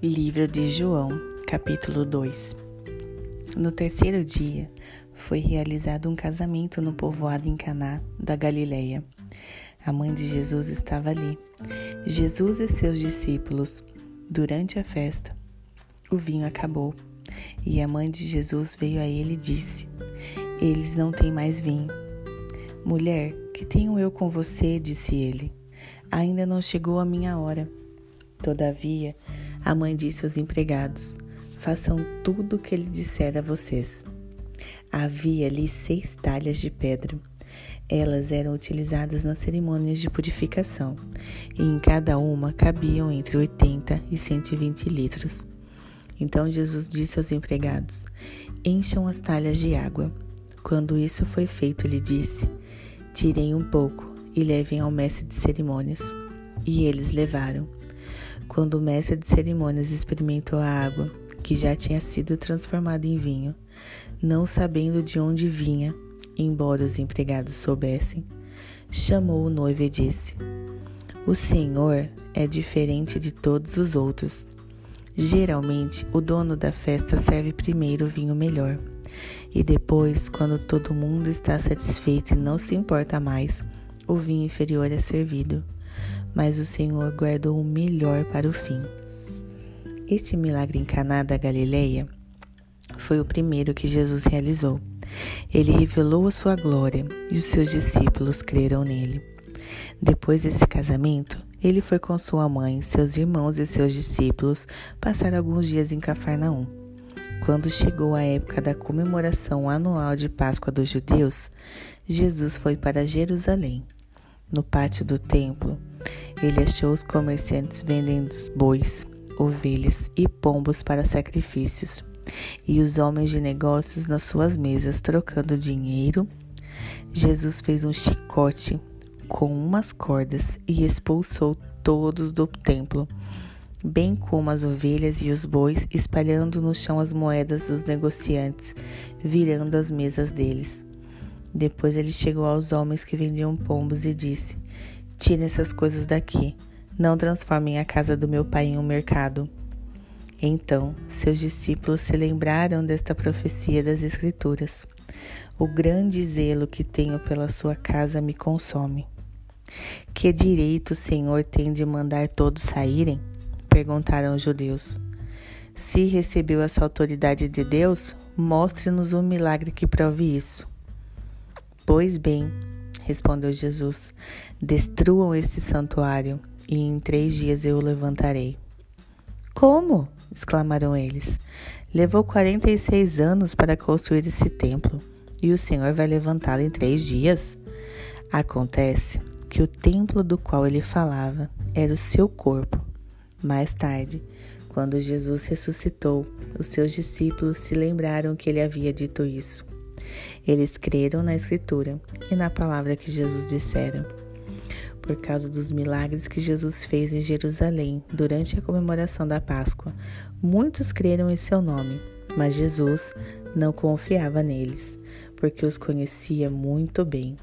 Livro de João, capítulo 2 No terceiro dia, foi realizado um casamento no povoado em Caná, da Galileia. A mãe de Jesus estava ali. Jesus e seus discípulos. Durante a festa, o vinho acabou. E a mãe de Jesus veio a ele e disse: Eles não têm mais vinho. Mulher, que tenho eu com você? disse ele. Ainda não chegou a minha hora. Todavia, a mãe disse aos empregados: Façam tudo o que ele disser a vocês. Havia ali seis talhas de pedra. Elas eram utilizadas nas cerimônias de purificação, e em cada uma cabiam entre 80 e 120 litros. Então Jesus disse aos empregados: Encham as talhas de água. Quando isso foi feito, ele disse: Tirem um pouco e levem ao mestre de cerimônias. E eles levaram. Quando o mestre de cerimônias experimentou a água, que já tinha sido transformada em vinho, não sabendo de onde vinha, embora os empregados soubessem, chamou o noivo e disse: O Senhor é diferente de todos os outros. Geralmente, o dono da festa serve primeiro o vinho melhor, e depois, quando todo mundo está satisfeito e não se importa mais, o vinho inferior é servido mas o Senhor guardou o melhor para o fim. Este milagre em Caná da Galileia foi o primeiro que Jesus realizou. Ele revelou a sua glória e os seus discípulos creram nele. Depois desse casamento, ele foi com sua mãe, seus irmãos e seus discípulos passar alguns dias em Cafarnaum. Quando chegou a época da comemoração anual de Páscoa dos judeus, Jesus foi para Jerusalém. No pátio do templo, ele achou os comerciantes vendendo bois, ovelhas e pombos para sacrifícios, e os homens de negócios nas suas mesas trocando dinheiro. Jesus fez um chicote com umas cordas e expulsou todos do templo, bem como as ovelhas e os bois, espalhando no chão as moedas dos negociantes, virando as mesas deles. Depois ele chegou aos homens que vendiam pombos e disse: Tirem essas coisas daqui. Não transformem a casa do meu pai em um mercado. Então, seus discípulos se lembraram desta profecia das Escrituras. O grande zelo que tenho pela sua casa me consome. Que direito o Senhor tem de mandar todos saírem? perguntaram os judeus. Se recebeu essa autoridade de Deus, mostre-nos um milagre que prove isso. Pois bem, respondeu Jesus, destruam este santuário e em três dias eu o levantarei. Como? exclamaram eles. Levou quarenta e seis anos para construir esse templo e o Senhor vai levantá-lo em três dias? Acontece que o templo do qual ele falava era o seu corpo. Mais tarde, quando Jesus ressuscitou, os seus discípulos se lembraram que ele havia dito isso. Eles creram na Escritura e na palavra que Jesus dissera. Por causa dos milagres que Jesus fez em Jerusalém durante a comemoração da Páscoa, muitos creram em seu nome, mas Jesus não confiava neles, porque os conhecia muito bem.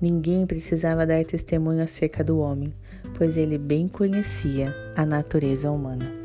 Ninguém precisava dar testemunho acerca do homem, pois ele bem conhecia a natureza humana.